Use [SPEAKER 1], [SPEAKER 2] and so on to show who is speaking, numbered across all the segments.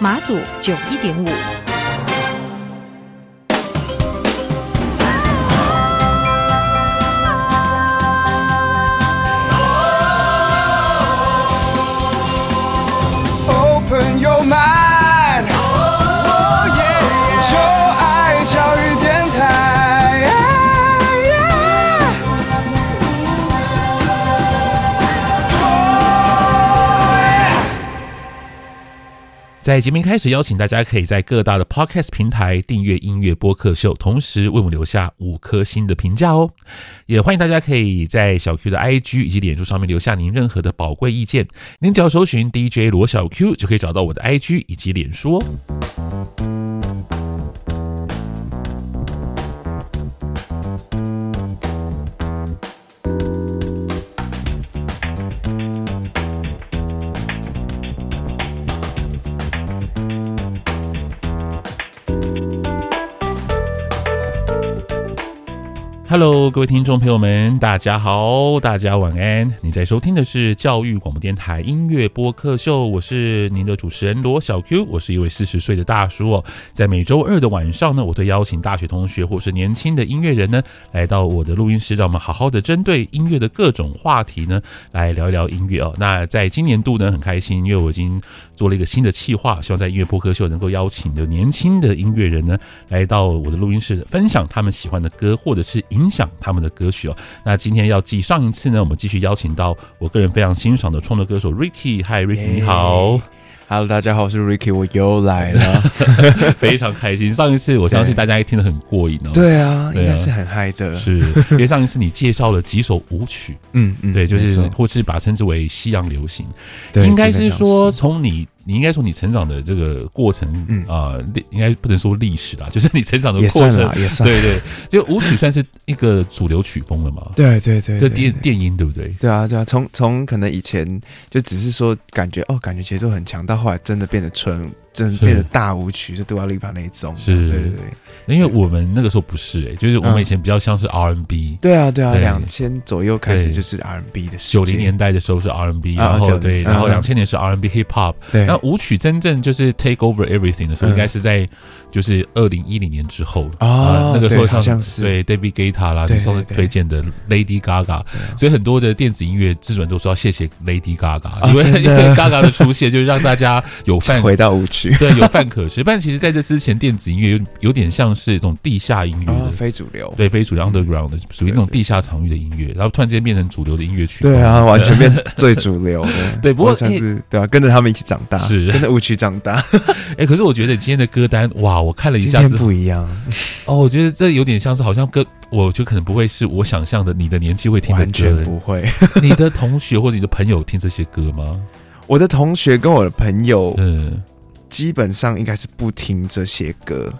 [SPEAKER 1] 马祖九一点五。
[SPEAKER 2] 在节目开始，邀请大家可以在各大的 Podcast 平台订阅音乐播客秀，同时为我们留下五颗星的评价哦。也欢迎大家可以在小 Q 的 IG 以及脸书上面留下您任何的宝贵意见。您只要搜寻 DJ 罗小 Q 就可以找到我的 IG 以及脸书哦。Hello，各位听众朋友们，大家好，大家晚安。你在收听的是教育广播电台音乐播客秀，我是您的主持人罗小 Q，我是一位四十岁的大叔哦。在每周二的晚上呢，我都邀请大学同学或是年轻的音乐人呢，来到我的录音室，让我们好好的针对音乐的各种话题呢，来聊一聊音乐哦。那在今年度呢，很开心，因为我已经做了一个新的企划，希望在音乐播客秀能够邀请的年轻的音乐人呢，来到我的录音室，分享他们喜欢的歌，或者是影响他们的歌曲哦。那今天要继上一次呢，我们继续邀请到我个人非常欣赏的创作歌手 Ricky。嗨，Ricky，你好。
[SPEAKER 3] Hello，大家好，我是 Ricky，我又来了，
[SPEAKER 2] 非常开心。上一次我相信大家也听得很过瘾哦。
[SPEAKER 3] 对啊，应该是很嗨的。
[SPEAKER 2] 是因为上一次你介绍了几首舞曲，嗯嗯，对，就是或是把它称之为西洋流行。对，应该是说从你。你应该说你成长的这个过程，嗯啊，应该不能说历史啦，就是你成长的过程，也算，也算了，对对，就舞曲算是一个主流曲风了嘛？
[SPEAKER 3] 对对对，
[SPEAKER 2] 这电电音对不对？
[SPEAKER 3] 对啊对啊，从从可能以前就只是说感觉哦，感觉节奏很强，到后来真的变得纯。真变得大舞曲，就杜阿丽帕那一种，
[SPEAKER 2] 是，对对对。因为我们那个时候不是哎、欸，就是我们以前比较像是 R&B，
[SPEAKER 3] 对啊对啊，两千左右开始就是 R&B 的，
[SPEAKER 2] 九零年代的时候是 R&B，然后对，然后两千年是 R&B Hip Hop，对。那舞曲真正就是 Take Over Everything 的时候，应该是在就是二零一零年之后。啊，那个时候像是。对 David Guetta 啦，你上次推荐的 Lady Gaga，所以很多的电子音乐制作人都说要谢谢 Lady Gaga，因为因为 Gaga 的出现，就是让大家有 饭
[SPEAKER 3] 回到舞曲。
[SPEAKER 2] 对，有饭可吃。但其实在这之前，电子音乐有有点像是一种地下音乐的、
[SPEAKER 3] 哦、非主流，
[SPEAKER 2] 对，非主流 underground 的，属于那种地下场域的音乐，然后突然之间变成主流的音乐曲。
[SPEAKER 3] 对啊，完全变 最主流的。
[SPEAKER 2] 对，不过像
[SPEAKER 3] 是对啊，跟着他们一起长大，是跟着舞曲长大。
[SPEAKER 2] 哎，可是我觉得今天的歌单，哇，我看了一下子
[SPEAKER 3] 不一样。
[SPEAKER 2] 哦，我觉得这有点像是好像跟我就可能不会是我想象的，你的年纪会听的歌，
[SPEAKER 3] 完全不会。
[SPEAKER 2] 你的同学或者你的朋友听这些歌吗？
[SPEAKER 3] 我的同学跟我的朋友，嗯。基本上应该是不听这些歌，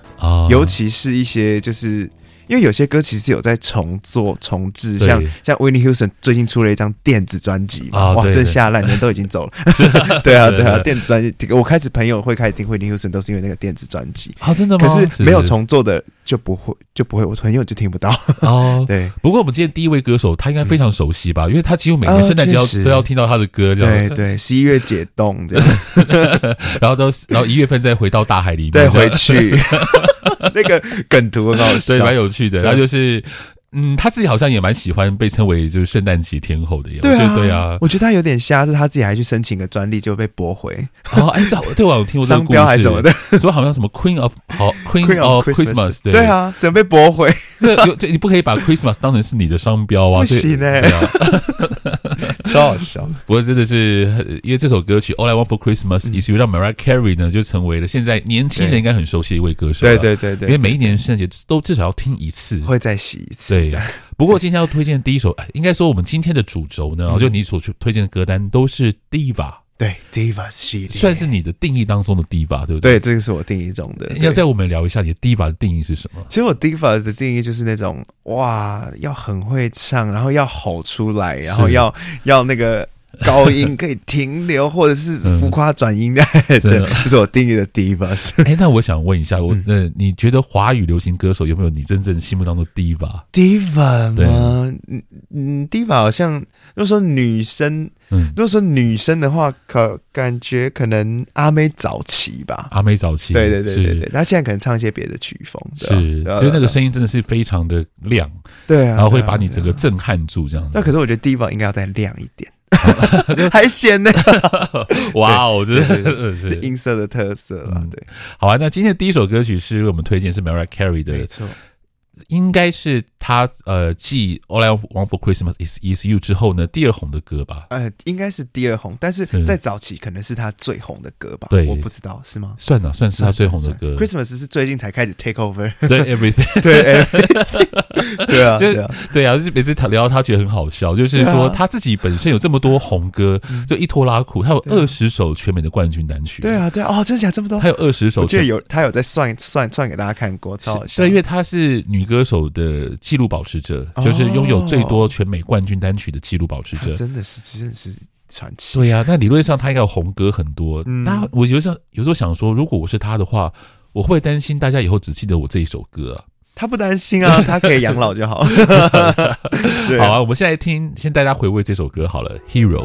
[SPEAKER 3] 尤其是一些就是。因为有些歌其实有在重做、重置，像像 Whitney Houston 最近出了一张电子专辑，哇，这下烂人都已经走了。对啊，对啊，电子专辑，我开始朋友会开始听 Whitney Houston 都是因为那个电子专辑。
[SPEAKER 2] 啊，真的吗？
[SPEAKER 3] 可是没有重做的就不会就不会，我朋友就听不到。哦，对。不
[SPEAKER 2] 过我们今天第一位歌手，他应该非常熟悉吧？因为他几乎每年圣诞节都要听到他的歌。
[SPEAKER 3] 对对，十一月解冻这样，
[SPEAKER 2] 然后都然后一月份再回到大海里面，
[SPEAKER 3] 再回去。那个梗图很好笑，
[SPEAKER 2] 对，蛮有趣的。然后就是，嗯，他自己好像也蛮喜欢被称为就是圣诞节天后的样子。
[SPEAKER 3] 对啊，对啊。我觉得他有点瞎，是他自己还去申请个专利，就被驳回。
[SPEAKER 2] 哦，哎，这对我有听过商标还是什么的，说好像什么 Queen of 好 Queen of Christmas，
[SPEAKER 3] 对啊，准备驳回。
[SPEAKER 2] 这这你不可以把 Christmas 当成是你的商标啊，
[SPEAKER 3] 不行呢。超好笑，
[SPEAKER 2] 不过真的是因为这首歌曲《All I Want for Christmas Is You》让 Mariah Carey 呢就成为了现在年轻人应该很熟悉的一位歌手。
[SPEAKER 3] 对对对对，
[SPEAKER 2] 因为每一年圣诞节都至少要听一次，
[SPEAKER 3] 会再洗一次。
[SPEAKER 2] 对，不过今天要推荐的第一首，应该说我们今天的主轴呢，就你所推荐的歌单都是 Diva
[SPEAKER 3] 对，Diva 系列
[SPEAKER 2] 算是你的定义当中的 Diva，对不
[SPEAKER 3] 对？对，这个是我定义中的。
[SPEAKER 2] 要在我们聊一下你的 Diva 的定义是什么？
[SPEAKER 3] 其实我 Diva 的定义就是那种哇，要很会唱，然后要吼出来，然后要要那个。高音可以停留，或者是浮夸转音 的，这这是我定义的 Diva。
[SPEAKER 2] 哎，那我想问一下，我呃，你觉得华语流行歌手有没有你真正心目当中的
[SPEAKER 3] Diva？Diva 吗？嗯嗯，Diva 好像，如果说女生，如果说女生的话，可感觉可能阿妹早期吧。
[SPEAKER 2] 阿妹早期，
[SPEAKER 3] 对对对对对，她现在可能唱一些别的曲风，
[SPEAKER 2] 是，就是那个声音真的是非常的亮，
[SPEAKER 3] 对啊，
[SPEAKER 2] 然后会把你整个震撼住这样子。
[SPEAKER 3] 那可是我觉得 Diva 应该要再亮一点。还咸呢？
[SPEAKER 2] 哇哦，这 是
[SPEAKER 3] 音色的特色了。对，
[SPEAKER 2] 好啊。那今天的第一首歌曲是为我们推荐是 Mariah Carey 的，
[SPEAKER 3] 没错。
[SPEAKER 2] 应该是他呃继 All I Want for Christmas Is Is You 之后呢，第二红的歌吧？
[SPEAKER 3] 呃，应该是第二红，但是在早期可能是他最红的歌吧？
[SPEAKER 2] 对，
[SPEAKER 3] 我不知道是吗？
[SPEAKER 2] 算了，算是他最红的歌。
[SPEAKER 3] Christmas 是最近才开始 take over，
[SPEAKER 2] 对 Everything，
[SPEAKER 3] 对，对啊，
[SPEAKER 2] 就对啊，就是每次他聊到他觉得很好笑，就是说他自己本身有这么多红歌，就一拖拉库，他有二十首全美的冠军单曲。
[SPEAKER 3] 对啊，对啊，哦，真的假这么多？
[SPEAKER 2] 他有二十首，
[SPEAKER 3] 我记得有他有在算算算给大家看过，超好笑。
[SPEAKER 2] 对，因为他是女歌手的。纪录保持者，就是拥有最多全美冠军单曲的纪录保持者，
[SPEAKER 3] 真的是真的是传奇。
[SPEAKER 2] 对呀，那理论上他应该有红歌很多。那我有时候有时候想说，如果我是他的话，我会担心大家以后只记得我这一首歌啊。
[SPEAKER 3] 他不担心啊，他可以养老就好。
[SPEAKER 2] 好啊，我们现在听，先带大家回味这首歌好了，《Hero》。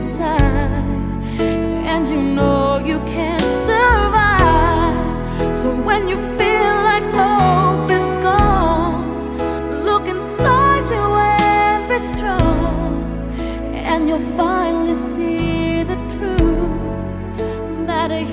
[SPEAKER 4] side, and you know you can't survive. So when you feel like hope is gone, look inside you and be strong, and you'll finally see the truth that a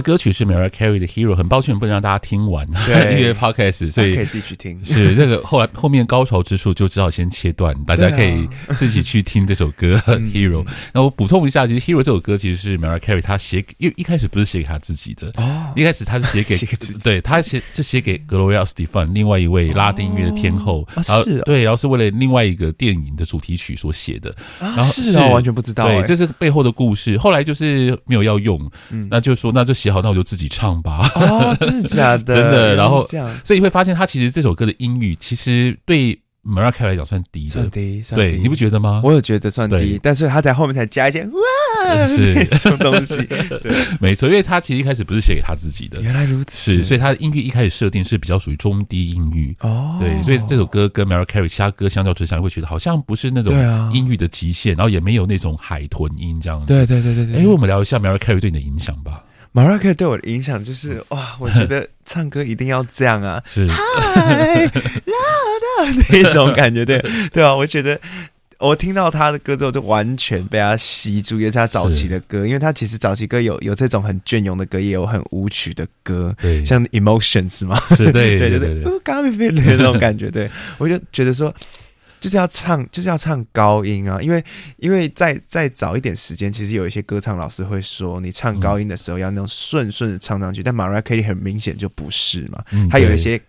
[SPEAKER 2] 的歌曲是 Mariah Carey 的 Hero，很抱歉不能让大家听完，对。因为 Podcast，所以
[SPEAKER 3] 可以自己去听。
[SPEAKER 2] 是这个后来后面高潮之处就只好先切断，大家可以自己去听这首歌 Hero。那我补充一下，其实 Hero 这首歌其实是 Mariah Carey 他写，因为一开始不是写给他自己的，哦，一开始他是写给，对他写就写给 Gloria Estefan 另外一位拉丁音乐的天后，然后对，然后是为了另外一个电影的主题曲所写的，然后
[SPEAKER 3] 是啊，完全不知道，
[SPEAKER 2] 对，这是背后的故事。后来就是没有要用，那就说那就。写好，那我就自己唱吧。
[SPEAKER 3] 哦，真的假的？
[SPEAKER 2] 真的。然后，所以你会发现，他其实这首歌的音域其实对 Mariah Carey 来讲算低的，
[SPEAKER 3] 算低。
[SPEAKER 2] 对，你不觉得吗？
[SPEAKER 3] 我有觉得算低，但是他在后面才加一些哇，
[SPEAKER 2] 是
[SPEAKER 3] 什么东西？对，
[SPEAKER 2] 没错，因为他其实一开始不是写给他自己的。
[SPEAKER 3] 原来如此。
[SPEAKER 2] 是，所以他的音域一开始设定是比较属于中低音域。哦，对，所以这首歌跟 Mariah Carey 其他歌相较之下，会觉得好像不是那种音域的极限，然后也没有那种海豚音这样子。
[SPEAKER 3] 对对对对对。
[SPEAKER 2] 哎，我们聊一下 Mariah Carey 对你的影响吧。
[SPEAKER 3] Mariah Carey 对我的影响就是哇，我觉得 唱歌一定要这样啊，
[SPEAKER 2] 是。
[SPEAKER 3] 嗨，啦啦那种感觉，对 对啊，我觉得我听到他的歌之后，就完全被他吸住，因为是他早期的歌，因为他其实早期歌有有这种很隽永的歌，也有很舞曲的歌，
[SPEAKER 2] 对，
[SPEAKER 3] 像 Emotions 嘛，
[SPEAKER 2] 是对
[SPEAKER 3] 对对对，Got Me Feeling 那种感觉，对。我就觉得说。就是要唱，就是要唱高音啊！因为，因为再再早一点时间，其实有一些歌唱老师会说，你唱高音的时候要那种顺顺的唱上去。但 Mariah Carey 很明显就不是嘛，他有一些。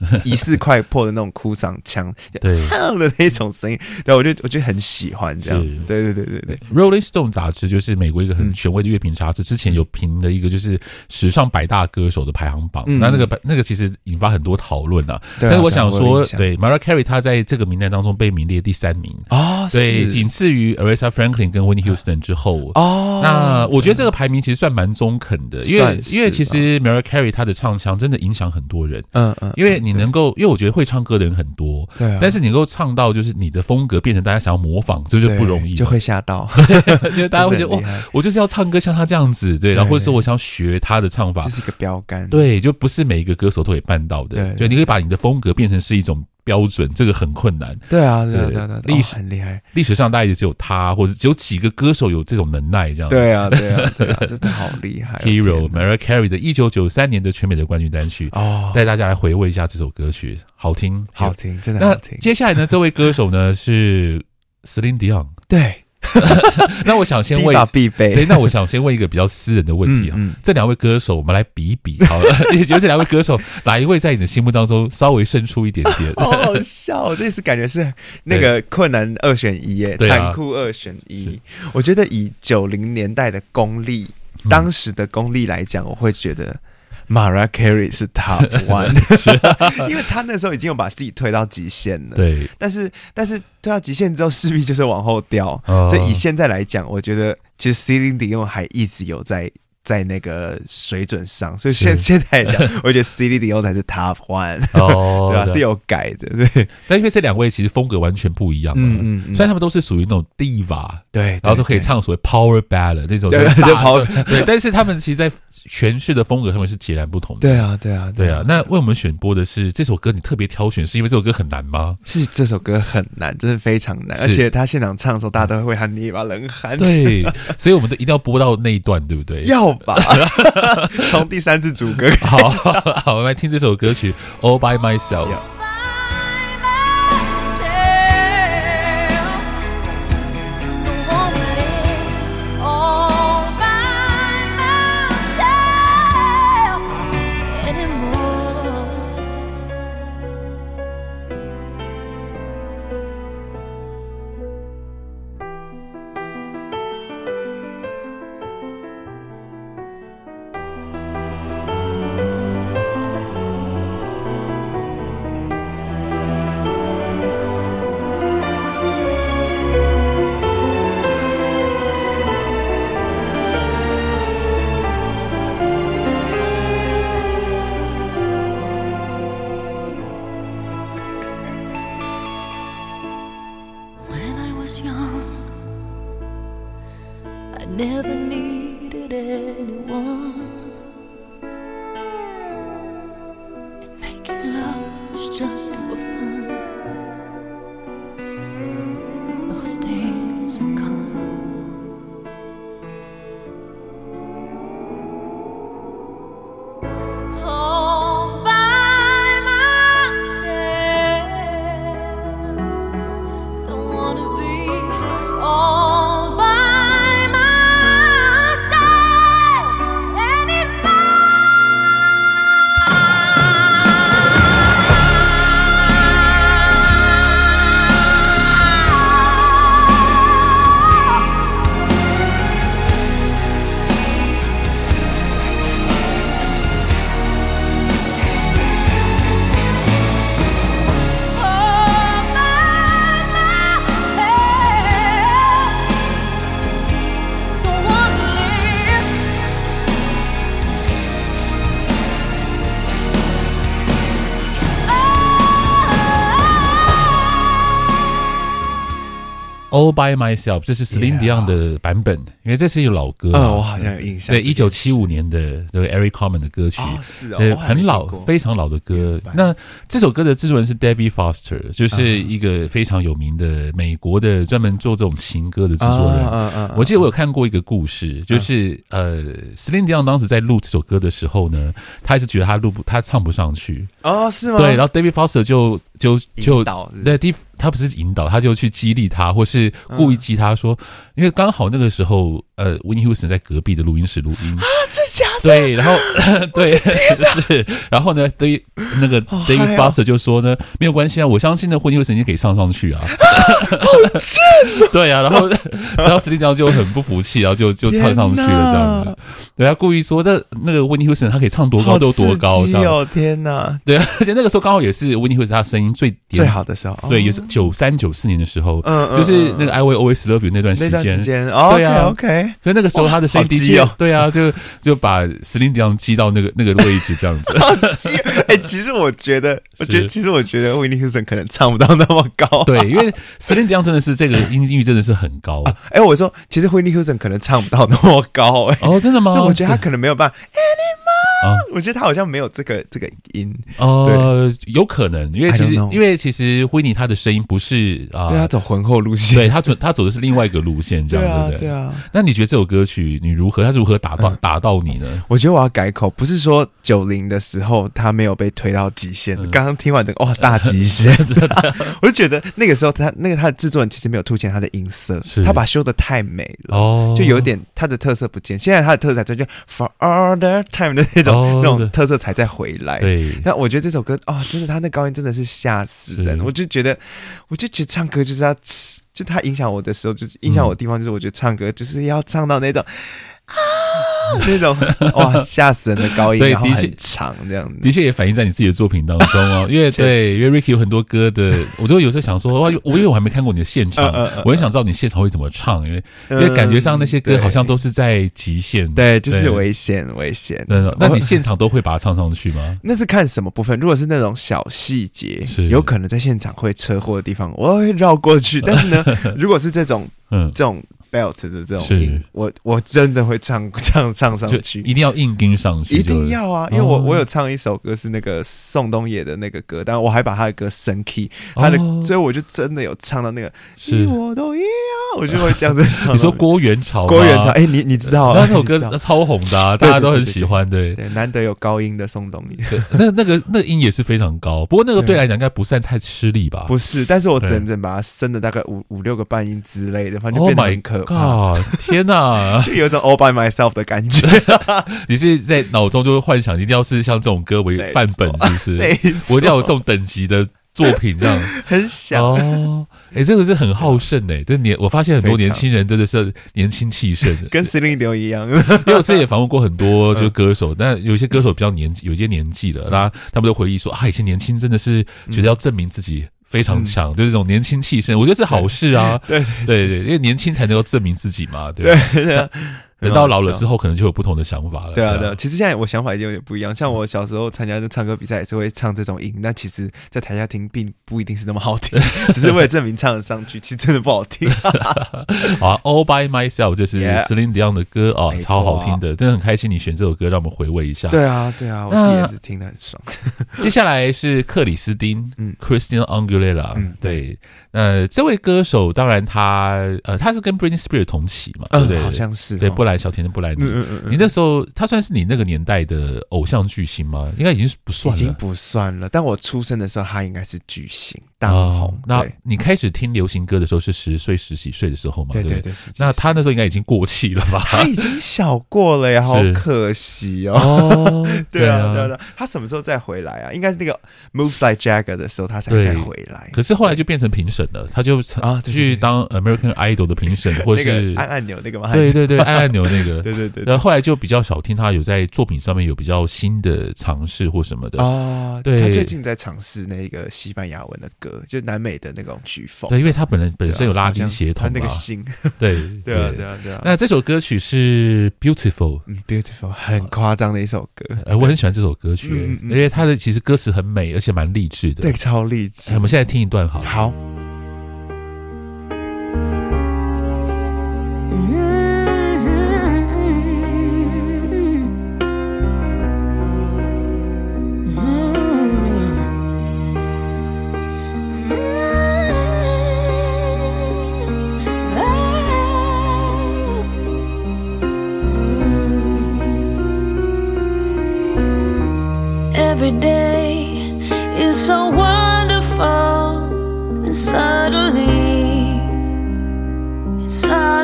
[SPEAKER 3] 疑似快破的那种哭嗓腔，对。的那种声音，对，我就我就很喜欢这样子，对对对对对。
[SPEAKER 2] Rolling Stone 杂志就是美国一个很权威的乐评杂志，之前有评了一个就是史上百大歌手的排行榜，那那个那个其实引发很多讨论啊。但是我想说，对 Mariah Carey 他在这个名单当中被名列第三名。啊，对，仅次于 Aretha Franklin 跟 Whitney Houston 之后。哦。那我觉得这个排名其实算蛮中肯的，因为因为其实 Mariah Carey 他的唱腔真的影响很多人，嗯嗯，因为你。你能够，因为我觉得会唱歌的人很多，对、啊，但是你能够唱到就是你的风格变成大家想要模仿，这就不容易，
[SPEAKER 3] 就会吓到，
[SPEAKER 2] 就大家会觉得哇，我就是要唱歌像他这样子，对，然后或者说我想学他的唱法，
[SPEAKER 3] 这是一个标杆，
[SPEAKER 2] 对，就不是每一个歌手都可以办到的，对，就你可以把你的风格变成是一种。标准这个很困难，
[SPEAKER 3] 对啊，对对对，历史很厉害，
[SPEAKER 2] 历史上大概也只有他，或者只有几个歌手有这种能耐，这样。
[SPEAKER 3] 对啊，对啊，对啊，真的好厉害。
[SPEAKER 2] Hero Mariah Carey 的一九九三年的全美的冠军单曲，哦，带大家来回味一下这首歌曲，好听，
[SPEAKER 3] 好听，真的好听。
[SPEAKER 2] 接下来呢，这位歌手呢是 Celine Dion，
[SPEAKER 3] 对。
[SPEAKER 2] 那我想先问，必备。那我想先问一个比较私人的问题啊。嗯嗯、这两位歌手，我们来比一比 好了。你觉得这两位歌手哪一位在你的心目当中稍微胜出一点点？
[SPEAKER 3] 好好笑，这次感觉是那个困难二选一耶，残、啊、酷二选一。我觉得以九零年代的功力，嗯、当时的功力来讲，我会觉得。Mariah Carey 是 Top One，因为他那时候已经有把自己推到极限了。对，但是但是推到极限之后，势必就是往后掉。所以以现在来讲，我觉得其实 Celine Dion 还一直有在。在那个水准上，所以现现在来讲，我觉得 Celine Dion 才是 Top One，哦，对吧？是有改的，对。但因为这两位其实风格完全不一样，嗯嗯，虽然他们都是属于那种 Diva，对，然后都可以唱所谓 Power Ballad 那种，对对，但是他们其实，在诠释的风格上面是截然不同的。对啊，对啊，
[SPEAKER 2] 对啊。那为我们选播的是这首歌，你特别挑选，是因为这首歌很难吗？
[SPEAKER 3] 是这首歌很难，真的非常难，而且他现场唱的时候，大家都会为他捏一把冷汗。
[SPEAKER 2] 对，所以我们都一定要播到那一段，对不对？
[SPEAKER 3] 要。从第三次主歌，
[SPEAKER 2] 好好，我们来听这首歌曲《All by Myself》。By Myself，这是 Celine Dion 的版本，因为这是一首老歌。
[SPEAKER 3] 嗯，我好像有印象。
[SPEAKER 2] 对，一九七五年的对 Eric Carmen 的歌曲，
[SPEAKER 3] 是
[SPEAKER 2] 对，很老，非常老的歌。那这首歌的制作人是 David Foster，就是一个非常有名的美国的专门做这种情歌的制作人。嗯嗯。我记得我有看过一个故事，就是呃，Celine Dion 当时在录这首歌的时候呢，他一直觉得他录不，他唱不上去。
[SPEAKER 3] 哦，是吗？
[SPEAKER 2] 对，然后 David Foster 就就就。他不是引导，他就去激励他，或是故意激他说，嗯、因为刚好那个时候，呃，Whitney Houston 在隔壁的录音室录音啊，
[SPEAKER 3] 这假的？
[SPEAKER 2] 对，然后 对 是，然后呢，对于那个 David Foster 就说呢，没有关系啊，我相信呢，Whitney Houston 可以唱上去啊，对啊，然后然后 Dion 就很不服气，然后就就唱上去了这样子，对他故意说那那个 Whitney Houston 他可以唱多高都多高，这样，
[SPEAKER 3] 天哪，
[SPEAKER 2] 对啊，而且那个时候刚好也是 Whitney Houston 他声音最
[SPEAKER 3] 最好的时候，
[SPEAKER 2] 对，也是。九三九四年的时候，嗯，就是那个 I Will Always Love You 那段时间，
[SPEAKER 3] 对啊，OK，
[SPEAKER 2] 所以那个时候他的声音的确，对啊，就就把 Celine Dion 击到那个那个位置这样子。
[SPEAKER 3] 哎，其实我觉得，我觉得，其实我觉得 Whitney Houston 可能唱不到那么高，
[SPEAKER 2] 对，因为 Celine Dion 真的是这个音域真的是很高。
[SPEAKER 3] 哎，我说，其实 Whitney Houston 可能唱不到那么高，哎，
[SPEAKER 2] 哦，真的吗？
[SPEAKER 3] 就我觉得他可能没有办法。啊，我觉得他好像没有这个这个音，
[SPEAKER 2] 呃，有可能，因为其实因为其实辉尼他的声音不是啊，
[SPEAKER 3] 对，他走浑厚路线，
[SPEAKER 2] 对他走他走的是另外一个路线，这样对不对？对啊。那你觉得这首歌曲你如何？他如何打到 打到你呢？
[SPEAKER 3] 我觉得我要改口，不是说九零的时候他没有被推到极限，刚刚听完这个哇大极限，我就觉得那个时候他那个他的制作人其实没有凸显他的音色，他把修的太美了哦，就有点他的特色不见。现在他的特色就就 For All the Time 的那种。那种特色才再回来。对，那我觉得这首歌啊，真的，他那高音真的是吓死人。我就觉得，我就觉得唱歌就是要，就他影响我的时候，就影响我的地方就是，我觉得唱歌就是要唱到那种。那种哇吓死人的高音，对，的确很长这样子，
[SPEAKER 2] 的确也反映在你自己的作品当中哦。因为对，因为 Ricky 有很多歌的，我都有时候想说，哇，我因为我还没看过你的现场，我很想知道你现场会怎么唱，因为因为感觉上那些歌好像都是在极限，
[SPEAKER 3] 对，就是危险危险。
[SPEAKER 2] 那那你现场都会把它唱上去吗？
[SPEAKER 3] 那是看什么部分？如果是那种小细节，有可能在现场会车祸的地方，我会绕过去。但是呢，如果是这种，嗯，这种。Belt 的这种音，我我真的会唱 唱唱上去，
[SPEAKER 2] 一定要硬跟上去，
[SPEAKER 3] 一定要啊！因为我我有唱一首歌是那个宋冬野的那个歌，但我还把他的歌升 key，他的，所以我就真的有唱到那个，是。我都一样，我就会这样子唱。
[SPEAKER 2] 你说郭元潮，
[SPEAKER 3] 郭元潮，哎，你你知道，
[SPEAKER 2] 那首歌超红的，大家都很喜欢，对。
[SPEAKER 3] 对，难得有高音的宋冬野，
[SPEAKER 2] 那那个那个音也是非常高，不过那个对来讲应该不算太吃力吧？
[SPEAKER 3] 不是，但是我整整把它升了大概五五六个半音之类的，反正就变得很可怕。天呐，就有一种 all by myself 的感觉。
[SPEAKER 2] 你是在脑中就会幻想，一定要是像这种歌为范本，是不是？我一定要有这种等级的作品，这样
[SPEAKER 3] 很想
[SPEAKER 2] 哦。哎，这个是很好胜哎，这年我发现很多年轻人真的是年轻气盛，
[SPEAKER 3] 跟 Celine 一样。
[SPEAKER 2] 因为我之前也访问过很多就是歌手，但有些歌手比较年纪，有些年纪了，那他们都回忆说啊，以前年轻真的是觉得要证明自己。非常强，就是这种年轻气盛，我觉得是好事啊。对对对，因为年轻才能够证明自己嘛。对对。等到老了之后，可能就有不同的想法了。
[SPEAKER 3] 对啊，对啊。其实现在我想法已经有点不一样。像我小时候参加的唱歌比赛，也是会唱这种音，但其实，在台下听并不一定是那么好听，只是为了证明唱得上去，其实真的不好听。
[SPEAKER 2] 好啊，All by myself 就是 Celine Dion 的歌哦，超好听的，真的很开心你选这首歌，让我们回味一下。
[SPEAKER 3] 对啊，对啊，我自己也是听得很爽。
[SPEAKER 2] 接下来是克里斯汀，嗯，Christina Aguilera，嗯，对。呃，这位歌手当然他呃，他是跟 Britney Spears 同期嘛，对不对？
[SPEAKER 3] 好像是
[SPEAKER 2] 对，布兰小甜甜布莱尼。你那时候他算是你那个年代的偶像巨星吗？应该已经不算了，
[SPEAKER 3] 已经不算了。但我出生的时候，他应该是巨星。当红。
[SPEAKER 2] 那你开始听流行歌的时候是十岁十几岁的时候嘛？对对对。那他那时候应该已经过气了吧？
[SPEAKER 3] 他已经小过了呀，好可惜哦。对啊对啊，他什么时候再回来啊？应该是那个 Moves Like Jagger 的时候，他才再回来。
[SPEAKER 2] 可是后来就变成评审了。他就啊去当 American Idol 的评审，或是
[SPEAKER 3] 按按钮那个吗？
[SPEAKER 2] 对对对，按按钮那个，
[SPEAKER 3] 对对对。
[SPEAKER 2] 然后后来就比较少听他有在作品上面有比较新的尝试或什么的
[SPEAKER 3] 哦。对，他最近在尝试那个西班牙文的歌，就南美的那种曲风。
[SPEAKER 2] 对，因为他本人本身有拉丁血统嘛。
[SPEAKER 3] 那个心，
[SPEAKER 2] 对
[SPEAKER 3] 对啊对啊对啊。
[SPEAKER 2] 那这首歌曲是 Beautiful，
[SPEAKER 3] 嗯，Beautiful，很夸张的一首歌。
[SPEAKER 2] 呃，我很喜欢这首歌曲，因为它的其实歌词很美，而且蛮励志的。
[SPEAKER 3] 对，超励志。
[SPEAKER 2] 我们现在听一段好了。
[SPEAKER 3] 好。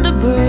[SPEAKER 5] the
[SPEAKER 4] bridge.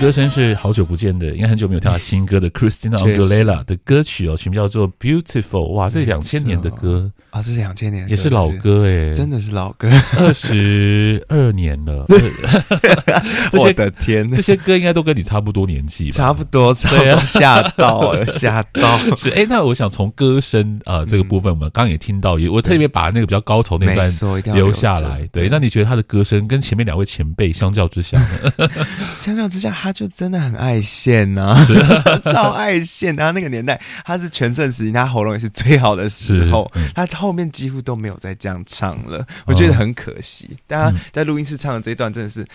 [SPEAKER 4] 歌声是好久不见的，应该很久没有听到新歌的 Christina Aguilera 的歌曲哦，曲名叫做 Beautiful，哇，这两千年的歌，
[SPEAKER 3] 啊，这是两千年，
[SPEAKER 4] 也是老歌哎，
[SPEAKER 3] 真的是老歌。
[SPEAKER 4] 二十二年了，
[SPEAKER 3] 我的天，
[SPEAKER 4] 这些歌应该都跟你差不多年纪吧？
[SPEAKER 3] 差不多，差不吓到了，吓到。
[SPEAKER 4] 是哎，那我想从歌声啊、呃、这个部分，我们刚刚也听到，也我特别把那个比较高潮那段留下来。
[SPEAKER 3] 对，
[SPEAKER 4] 那你觉得他的歌声跟前面两位前辈相较之下呢？
[SPEAKER 3] 相较之下，他就真的很爱现呐、啊，超爱现。他那个年代，他是全盛时期，他喉咙也是最好的时候，他后面几乎都没有再这样唱了，我觉得很可惜。大家在录音室唱的这一段，真的是，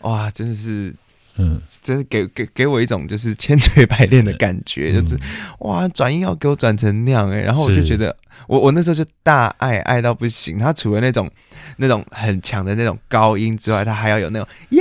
[SPEAKER 3] 哇，真的是。
[SPEAKER 4] 嗯，
[SPEAKER 3] 真的给给给我一种就是千锤百炼的感觉，
[SPEAKER 4] 嗯
[SPEAKER 3] 就是哇，转音要给我转成那样哎、欸，然后我就觉得，我我那时候就大爱爱到不行。他除了那种那种很强的那种高音之外，他还要有那种耶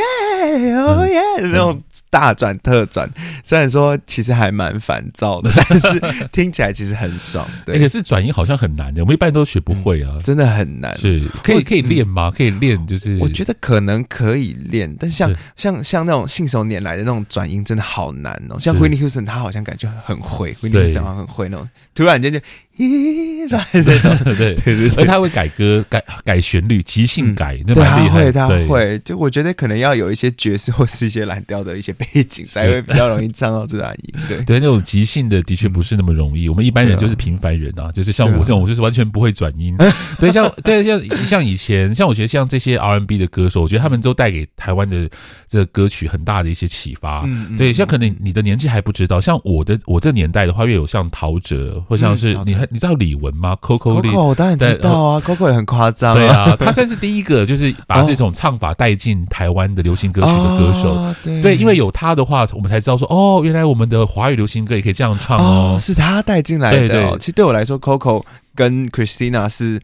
[SPEAKER 3] 哦耶那种大转特转。虽然说其实还蛮烦躁的，但是听起来其实很爽。对，
[SPEAKER 4] 欸、可是转音好像很难的，我们一般都学不会啊，
[SPEAKER 3] 嗯、真的很难。
[SPEAKER 4] 是可以可以练吗？可以练，就是
[SPEAKER 3] 我觉得可能可以练，但是像像像那种信手拈来的那种转音，真的好难哦。像 Whitney Houston，他好像感觉很会，Whitney Houston 好像很会那种，突然间就咦对，
[SPEAKER 4] 对对对对，而他会改歌、改改旋律、即兴改，那蛮厉害。
[SPEAKER 3] 他会，他会，就我觉得可能要有一些爵士或是一些蓝调的一些背景，才会比较容易唱到这段音。对
[SPEAKER 4] 对，那种即兴的的确不是那么容易。我们一般人就是平凡人啊，就是像我这种，我就是完全不会转音。对，像对像像以前，像我觉得像这些 R&B 的歌手，我觉得他们都带给台湾的这歌曲很大的一些启发。对，像可能你的年纪还不知道，像我的我这年代的话，越有像陶喆，或像是你还你知道李玟吗？Coco
[SPEAKER 3] Coco 我当然知道啊，Coco 也很夸张。
[SPEAKER 4] 对啊，他算是第一个 就是把这种唱法带进台湾的流行歌曲的歌手。对，因为有他的话，我们才知道说哦，原来我们的华语流行歌也可以这样唱哦。
[SPEAKER 3] 是他带进来的。其实对我来说，Coco 跟 Christina 是。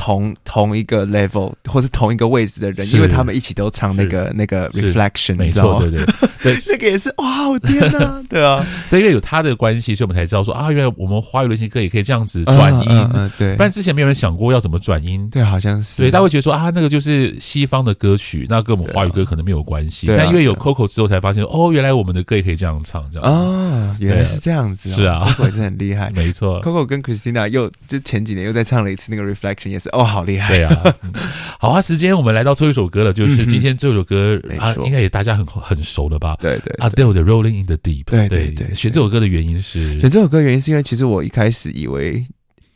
[SPEAKER 3] 同同一个 level 或是同一个位置的人，因为他们一起都唱那个那个 reflection，
[SPEAKER 2] 没错，对对。对，
[SPEAKER 3] 那个也是哇，我天哪，对啊，
[SPEAKER 2] 对，因为有他的关系，所以我们才知道说啊，原来我们华语流行歌也可以这样子转音，
[SPEAKER 3] 对，
[SPEAKER 2] 不然之前没有人想过要怎么转音，
[SPEAKER 3] 对，好像是，
[SPEAKER 2] 对，大家会觉得说啊，那个就是西方的歌曲，那跟我们华语歌可能没有关系，但因为有 Coco 之后才发现，哦，原来我们的歌也可以这样唱，这样
[SPEAKER 3] 啊，原来是这样子，
[SPEAKER 2] 是啊
[SPEAKER 3] ，Coco 也是很厉害，
[SPEAKER 2] 没错
[SPEAKER 3] ，Coco 跟 Christina 又就前几年又再唱了一次那个 reflection，也是哦，好厉害，
[SPEAKER 2] 对啊。好啊，时间我们来到最后一首歌了，就是今天这首歌啊，应该也大家很很熟了吧？
[SPEAKER 3] 对对
[SPEAKER 2] ，Adele 的 Rolling in the Deep。
[SPEAKER 3] 对对对，
[SPEAKER 2] 选这首歌的原因是
[SPEAKER 3] 选这首歌原因是因为其实我一开始以为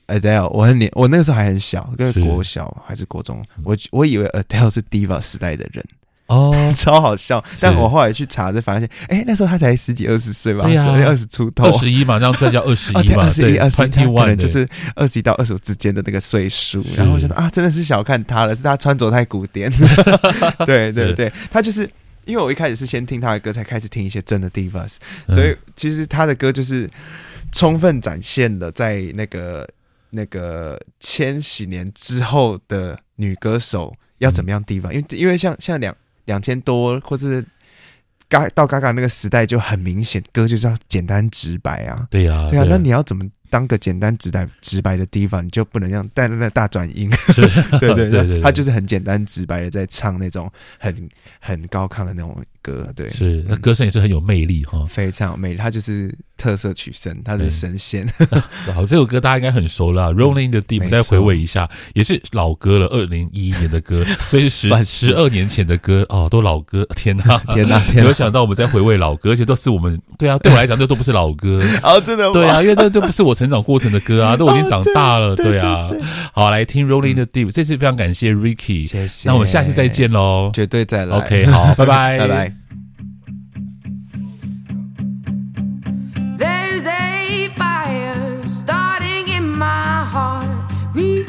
[SPEAKER 3] Adele，我很年，我那个时候还很小，跟国小还是国中，我我以为 Adele 是 Diva 时代的人。哦，超好笑！但我后来去查，才发现，哎，那时候他才十几二十岁吧，二十出头，
[SPEAKER 2] 二十一嘛，这样子叫二十一嘛，
[SPEAKER 3] 二十一、二十一，
[SPEAKER 2] 可能
[SPEAKER 3] 就是二十一到二十五之间的那个岁数。然后我觉得啊，真的是小看他了，是他穿着太古典。对对对，他就是因为我一开始是先听他的歌，才开始听一些真的 Divas，所以其实他的歌就是充分展现了在那个那个千禧年之后的女歌手要怎么样 Diva，因为因为像像两。两千多，或是嘎到嘎嘎那个时代就很明显，歌就是要简单直白啊。
[SPEAKER 2] 对呀、啊，
[SPEAKER 3] 对啊。那你要怎么当个简单直白直白的地方，你就不能让带那个大转音。是对对对，他就是很简单直白的在唱那种很很高亢的那种歌。对，
[SPEAKER 2] 是那歌声也是很有魅力哈，
[SPEAKER 3] 非常有魅力。他就是。特色曲神，他的神仙。
[SPEAKER 2] 好，这首歌大家应该很熟了，《Rolling in the Deep》。再回味一下，也是老歌了，二零一一年的歌，所以 是十十二年前的歌哦，都老歌。天哪，
[SPEAKER 3] 天哪，
[SPEAKER 2] 没有想到我们在回味老歌，而且都是我们对啊，对我来讲，这都不是老歌
[SPEAKER 3] 哦，真的
[SPEAKER 2] 对啊，因为这这不是我成长过程的歌啊，都已经长大了，对啊。好，来听《Rolling in the Deep》，这次非常感谢 Ricky，谢谢。那我们下次再见喽，
[SPEAKER 3] 绝对再来。
[SPEAKER 2] OK，好，拜拜，
[SPEAKER 3] 拜拜。